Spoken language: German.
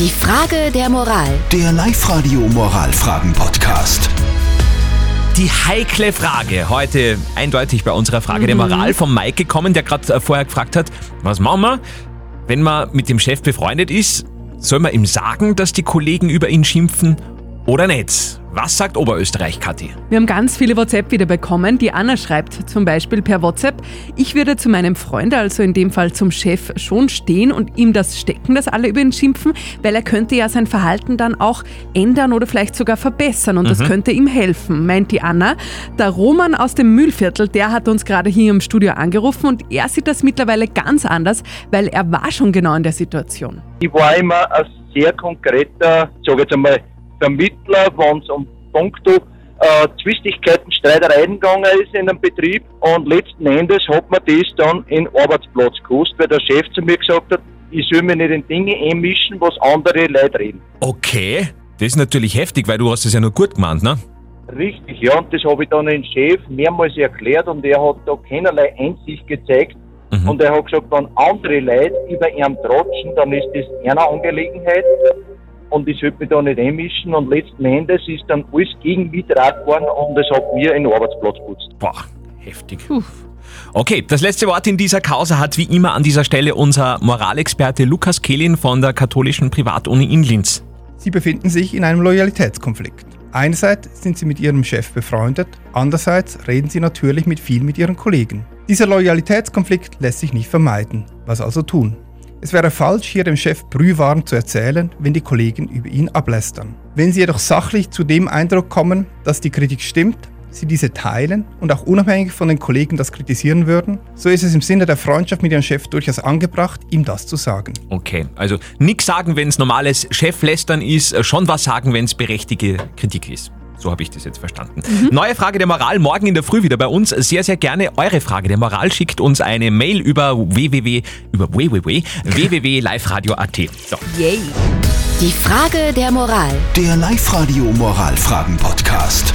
Die Frage der Moral. Der Live-Radio Moralfragen-Podcast. Die heikle Frage heute eindeutig bei unserer Frage der Moral vom Mike gekommen, der gerade vorher gefragt hat, was machen wir, wenn man mit dem Chef befreundet ist? Soll man ihm sagen, dass die Kollegen über ihn schimpfen oder nicht? Was sagt Oberösterreich, Kathi? Wir haben ganz viele WhatsApp wieder bekommen. Die Anna schreibt zum Beispiel per WhatsApp, ich würde zu meinem Freund, also in dem Fall zum Chef, schon stehen und ihm das stecken, dass alle über ihn schimpfen, weil er könnte ja sein Verhalten dann auch ändern oder vielleicht sogar verbessern und das könnte ihm helfen, meint die Anna. Der Roman aus dem Mühlviertel, der hat uns gerade hier im Studio angerufen und er sieht das mittlerweile ganz anders, weil er war schon genau in der Situation. Ich war immer ein sehr konkreter, sage jetzt einmal, Vermittler, wenn es um Punkto äh, Zwistigkeiten, Streitereien gegangen ist in einem Betrieb. Und letzten Endes hat man das dann in Arbeitsplatz gekostet, weil der Chef zu mir gesagt hat, ich soll mich nicht in Dinge einmischen, was andere Leute reden. Okay, das ist natürlich heftig, weil du hast es ja nur gut gemeint, ne? Richtig, ja, und das habe ich dann dem Chef mehrmals erklärt und er hat da keinerlei Einsicht gezeigt. Mhm. Und er hat gesagt, wenn andere Leute über ihn tratschen, dann ist das eine Angelegenheit und ich sollte mich da nicht einmischen und letzten Endes ist dann alles gegen mich draht worden und es hat mir einen Arbeitsplatz geputzt. Boah, heftig. Okay, das letzte Wort in dieser Causa hat wie immer an dieser Stelle unser Moralexperte Lukas Kehlin von der katholischen Privatuni in Linz. Sie befinden sich in einem Loyalitätskonflikt. Einerseits sind Sie mit Ihrem Chef befreundet, andererseits reden Sie natürlich mit viel mit Ihren Kollegen. Dieser Loyalitätskonflikt lässt sich nicht vermeiden. Was also tun? Es wäre falsch, hier dem Chef Brühwaren zu erzählen, wenn die Kollegen über ihn ablästern. Wenn Sie jedoch sachlich zu dem Eindruck kommen, dass die Kritik stimmt, Sie diese teilen und auch unabhängig von den Kollegen das kritisieren würden, so ist es im Sinne der Freundschaft mit Ihrem Chef durchaus angebracht, ihm das zu sagen. Okay, also nichts sagen, wenn es normales Cheflästern ist, äh, schon was sagen, wenn es berechtigte Kritik ist. So habe ich das jetzt verstanden. Neue Frage der Moral morgen in der Früh wieder bei uns. Sehr, sehr gerne eure Frage der Moral. Schickt uns eine Mail über www, über www, www.liveradio.at. So. Yay! Die Frage der Moral. Der Live-Radio Moralfragen-Podcast.